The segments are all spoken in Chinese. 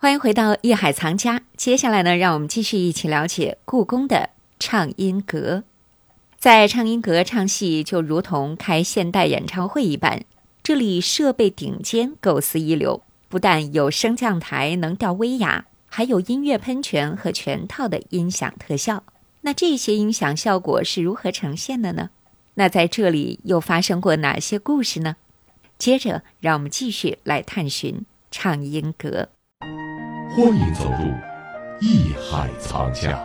欢迎回到《艺海藏家》，接下来呢，让我们继续一起了解故宫的畅音阁。在畅音阁唱戏，就如同开现代演唱会一般，这里设备顶尖，构思一流，不但有升降台能吊威亚，还有音乐喷泉和全套的音响特效。那这些音响效果是如何呈现的呢？那在这里又发生过哪些故事呢？接着，让我们继续来探寻畅音阁。欢迎走入艺海藏家。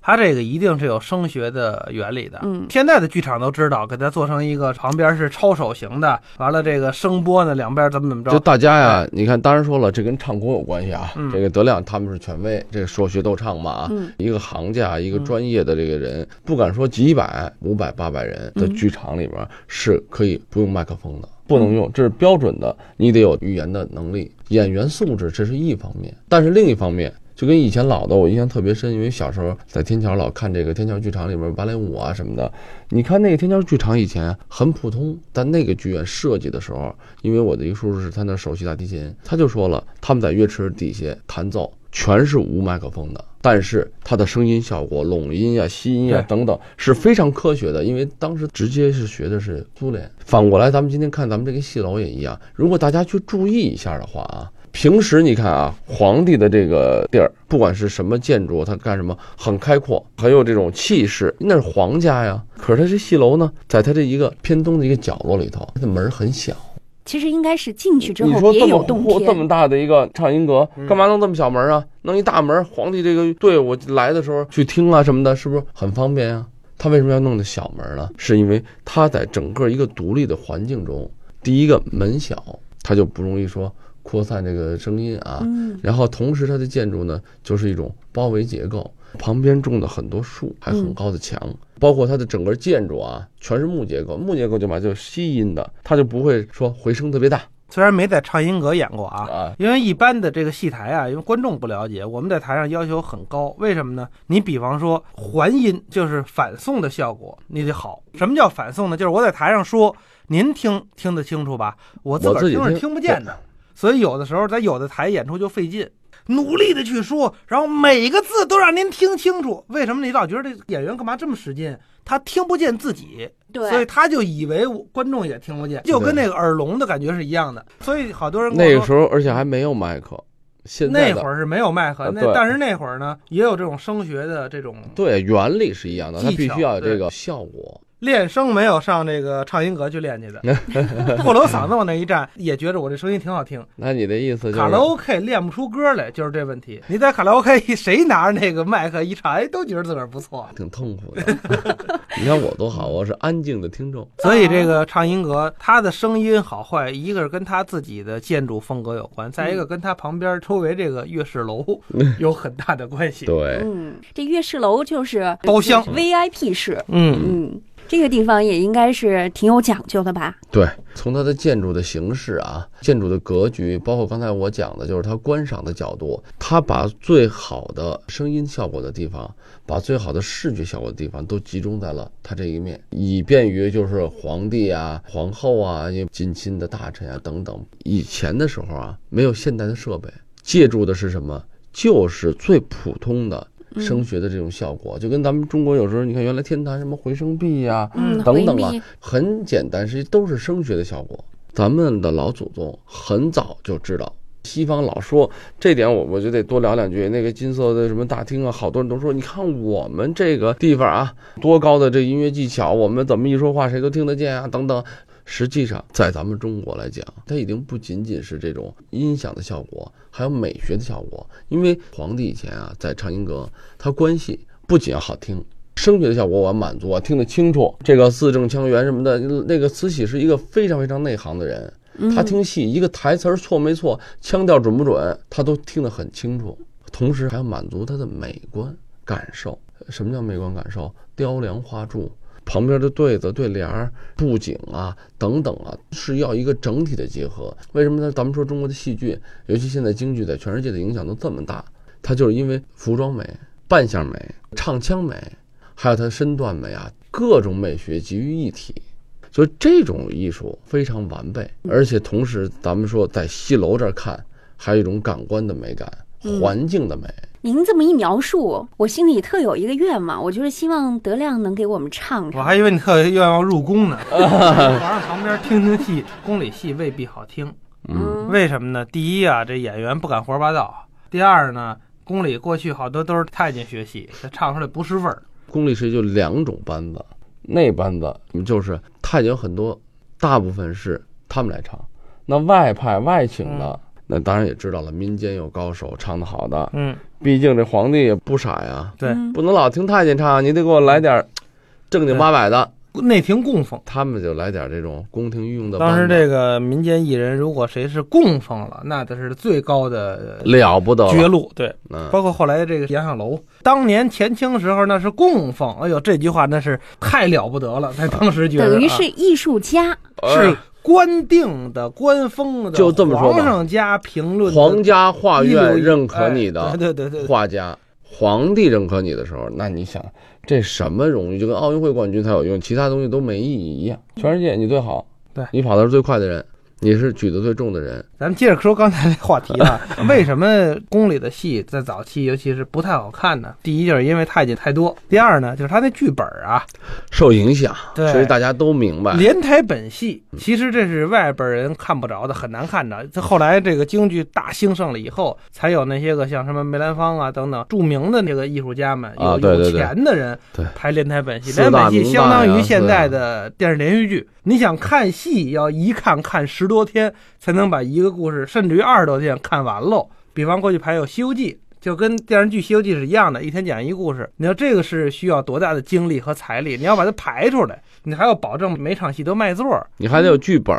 他这个一定是有声学的原理的。嗯现在的剧场都知道，给它做成一个旁边是抄手型的，完了这个声波呢两边怎么怎么着就。大家呀，你看，当然说了，这跟唱功有关系啊。嗯这个德亮他们是权威，这个说学逗唱嘛啊，嗯一个行家，一个专业的这个人，不敢说几百、五百、八百人的剧场里边是可以不用麦克风的，不能用，这是标准的，你得有语言的能力，演员素质这是一方面，但是另一方面。就跟以前老的，我印象特别深，因为小时候在天桥老看这个天桥剧场里面芭蕾舞啊什么的。你看那个天桥剧场以前很普通，但那个剧院设计的时候，因为我的一个叔叔是他那首席大提琴，他就说了，他们在乐池底下弹奏全是无麦克风的，但是它的声音效果、拢音啊、吸音啊等等是非常科学的，因为当时直接是学的是苏联。反过来，咱们今天看咱们这个戏楼也一样，如果大家去注意一下的话啊。平时你看啊，皇帝的这个地儿，不管是什么建筑，他干什么很开阔，很有这种气势，那是皇家呀。可是他这戏楼呢，在他这一个偏东的一个角落里头，它的门很小。其实应该是进去之后别说这么有洞阔这。么大的一个畅音阁，嗯干嘛弄这么小门啊？弄一大门，皇帝这个队伍来的时候去听啊什么的，是不是很方便啊？他为什么要弄的小门呢？是因为他在整个一个独立的环境中，第一个门小，它就不容易说扩散这个声音啊。嗯然后同时它的建筑呢，就是一种包围结构，旁边种的很多树，还很高的墙，包括它的整个建筑啊，全是木结构，木结构就嘛就是吸音的，它就不会说回声特别大虽然没在畅音阁演过啊，啊。因为一般的这个戏台啊，因为观众不了解，我们在台上要求很高。为什么呢？你比方说还音，就是反送的效果，你得好。什么叫反送呢？就是我在台上说，您听听得清楚吧？我自个儿听是听不见的。所以有的时候在有的台演出就费劲，努力的去说，然后每个字都让您听清楚。为什么你老觉得这演员干嘛这么使劲？他听不见自己，对所以他就以为观众也听不见，就跟那个耳聋的感觉是一样的。所以好多人那个时候，而且还没有麦克，现在那会儿是没有麦克，那但是那会儿呢，也有这种声学的这种对原理是一样的，它必须要有这个效果。练声，没有上这个畅音阁去练去的。破锣嗓子往那一站，也觉得我这声音挺好听。那你的意思就是卡拉 OK 练不出歌来，就是这问题。你在卡拉 OK，谁拿着那个麦克一唱，哎，都觉得自个儿不错。挺痛苦的。你看我多好，我是安静的听众。所以这个畅音阁，它的声音好坏，一个是跟它自己的建筑风格有关，再一个跟它旁边周围这个乐视楼 有很大的关系。对，嗯，这乐视楼就是包厢 VIP 室，嗯，嗯，这个地方也应该是挺有讲究的吧？对，从它的建筑的形式啊，建筑的格局，包括刚才我讲的，就是它观赏的角度，它把最好的声音效果的地方，把最好的视觉效果的地方都集中在了它这一面，以便于就是皇帝啊、皇后啊、近亲的大臣啊等等。以前的时候啊，没有现代的设备，借助的是什么？就是最普通的。声学的这种效果，就跟咱们中国有时候你看，原来天坛什么回声壁呀、嗯等等啊，很简单，实际都是声学的效果。咱们的老祖宗很早就知道，西方老说这点我，我就得多聊两句。那个金色的什么大厅啊，好多人都说，你看我们这个地方啊，多高的这音乐技巧，我们怎么一说话谁都听得见啊，等等。实际上，在咱们中国来讲，它已经不仅仅是这种音响的效果，还有美学的效果。因为皇帝以前啊，在唱音阁，他关系不仅要好听，声学的效果我要满足啊，听得清楚。这个字正腔圆什么的，那个慈禧是一个非常非常内行的人，他听戏一个台词错没错，腔调准不准，他都听得很清楚。同时还要满足他的美观感受。什么叫美观感受？雕梁画柱。旁边的对子、对联儿、布景啊等等啊，是要一个整体的结合。为什么呢？咱们说中国的戏剧，尤其现在京剧在全世界的影响都这么大，它就是因为服装美、扮相美、唱腔美，还有它身段美啊，各种美学集于一体。所以这种艺术非常完备，而且同时咱们说在戏楼这儿看，还有一种感官的美感，环境的美。您这么一描述，我心里特有一个愿望，我就是希望德亮能给我们唱唱。我还以为你特别愿望入宫呢，皇上旁边听听戏，宫里戏未必好听。嗯，为什么呢？第一啊，这演员不敢胡说八道；第二呢，宫里过去好多都是太监学戏，他唱出来不是味儿。宫里是就两种班子，那班子就是太监有很多，大部分是他们来唱。那外派外请的，那当然也知道了，民间有高手唱的好的，嗯，毕竟这皇帝也不傻呀，对，嗯不能老听太监唱，你得给我来点儿正经八百的。内廷供奉。他们就来点这种宫廷御用的。当时这个民间艺人，如果谁是供奉了，那这是最高的了不得绝路。对，嗯，包括后来这个杨小楼，当年前清时候那是供奉，哎呦，这句话那是太了不得了，在当时觉得、啊、等于是艺术家。是官定的、官封的，就这么说吧。皇上家评论皇家画院认可你哎的对对对对，画家，皇帝认可你的时候，那你想这什么荣誉，就跟奥运会冠军才有用，其他东西都没意义一样。全世界你最好，对。你跑的是最快的人，你是举得最重的人，咱们接着说刚才那话题啊，为什么宫里的戏在早期尤其是不太好看呢？第一就是因为太监太多，第二呢就是他那剧本啊，受影响，对所以大家都明白。连台本戏，其实这是外边人看不着的，很难看着。这后来这个京剧大兴盛了以后，才有那些个像什么梅兰芳啊等等著名的那个艺术家们，有有钱的人对拍连台本戏。连台本戏相当于现在的电视连续剧。你想看戏，要一看看十多天才能把一个故事，甚至于二十多天看完喽。比方过去排有《西游记》。就跟电视剧《西游记》是一样的，一天讲一故事。你要这个是需要多大的精力和财力？你要把它排出来，你还要保证每场戏都卖座。你还得有剧本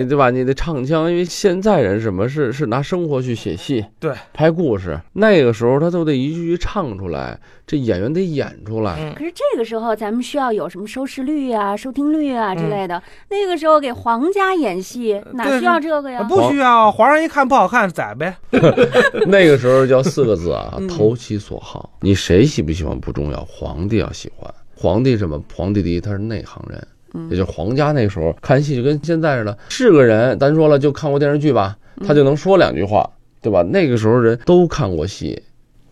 你对吧？你得唱腔，因为现在人什么是是拿生活去写戏，对，拍故事。那个时候他都得一句句唱出来，这演员得演出来。嗯，可是这个时候，咱们需要有什么收视率啊、收听率啊之类的。那个时候给皇家演戏，哪需要这个呀？不需要，皇上一看不好看宰呗。那个时候叫四个字啊嗯，投其所好。你谁喜不喜欢不重要，皇帝要喜欢。皇帝什么？皇帝第一，他是内行人，嗯也就是皇家那时候看戏就跟现在似的，是个人，咱说了就看过电视剧吧，嗯他就能说两句话，对吧？那个时候人都看过戏，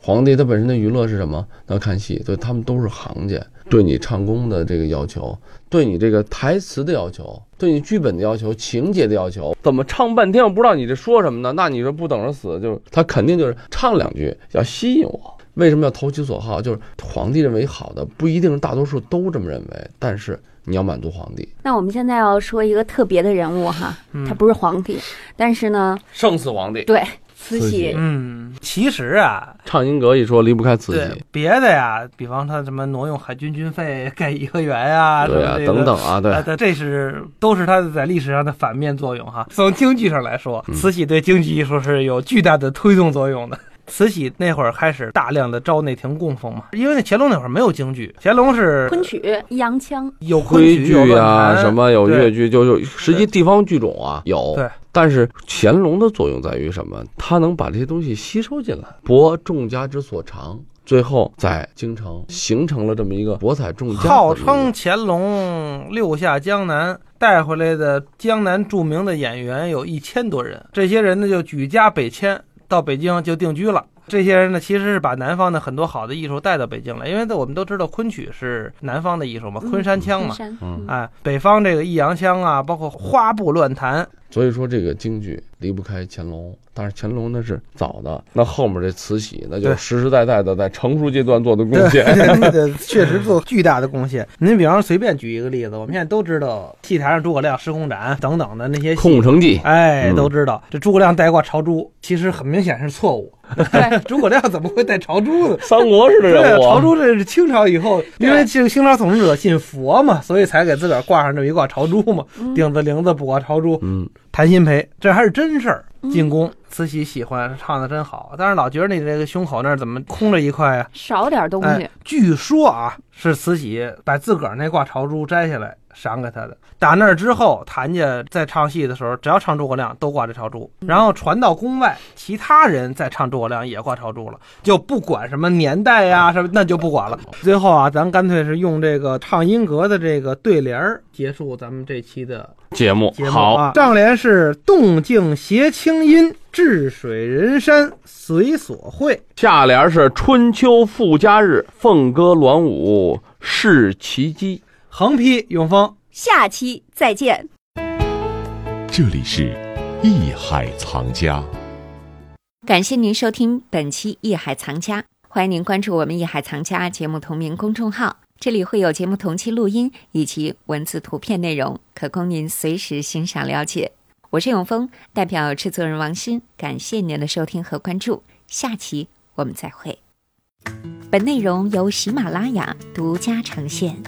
皇帝他本身的娱乐是什么？那看戏，所以他们都是行家，对你唱功的这个要求，对你这个台词的要求，对你剧本的要求，情节的要求，怎么唱半天我不知道你这说什么呢？那你说不等着死，就是他肯定就是唱两句要吸引我。为什么要投其所好？就是皇帝认为好的，不一定大多数都这么认为，但是你要满足皇帝。那我们现在要说一个特别的人物哈，嗯他不是皇帝，但是呢，胜似皇帝，对慈禧，嗯，其实啊，畅音阁一说离不开慈禧，别的呀，比方他什么挪用海军军费盖颐和园呀，对啊，这个等等啊，对。啊，，这这是都是他在历史上的反面作用哈。从经济上来说，慈禧对经济艺术是有巨大的推动作用的。慈禧那会儿开始大量的招内廷供奉嘛，因为那乾隆那会儿没有京剧，乾隆是昆曲、抑扬腔，有昆剧啊，什么有对。越剧，就就实际地方剧种啊有，对，但是乾隆的作用在于什么？他能把这些东西吸收进来，博众家之所长，最后在京城形成了这么一个博采众家号称乾隆六下江南带回来的江南著名的演员有一千多人，这些人呢就举家北迁到北京就定居了。这些人呢，其实是把南方的很多好的艺术带到北京来，因为我们都知道昆曲是南方的艺术嘛，嗯昆山腔嘛，嗯哎，北方这个弋阳腔啊，包括花布乱弹，所以说这个京剧离不开乾隆，但是乾隆那是早的，那后面这慈禧那就对实实在在的在成熟阶段做的贡对，献。那个确实做巨大的贡献。您比方说随便举一个例子，我们现在都知道戏台上诸葛亮施空斩等等的那些空城计，哎，嗯都知道这诸葛亮带挂朝珠，其实很明显是错误。对，诸葛亮怎么会带朝珠呢？三国式的对啊，人物啊，朝珠这是清朝以后，因为这个清朝统治者信佛嘛，所以才给自个儿挂上这么一挂朝珠嘛，嗯顶子铃子补挂朝珠。嗯，谭鑫培，这还是真事儿。进宫慈禧喜欢，唱的真好，但是老觉得你这个胸口那儿怎么空着一块呀、少点东西。哎，，据说啊，是慈禧把自个儿那挂朝珠摘下来赏给他的。打那儿之后，谭家在唱戏的时候，只要唱诸葛亮都挂这朝珠，然后传到宫外，其他人再唱诸葛亮也挂朝珠了，就不管什么年代呀、什么那就不管了。最后啊，咱干脆是用这个唱音阁的这个对联儿结束咱们这期的节目。节目好，啊。上联是动静谐清音，治水人山随所会。下联是春秋富家日，凤歌鸾舞是奇机。横批永丰。下期再见。这里是艺海藏家。感谢您收听本期《艺海藏家》，欢迎您关注我们《艺海藏家》节目同名公众号，这里会有节目同期录音以及文字、图片内容，可供您随时欣赏了解。我是永峰，代表制作人王鑫，感谢您的收听和关注，下期我们再会。本内容由喜马拉雅独家呈现。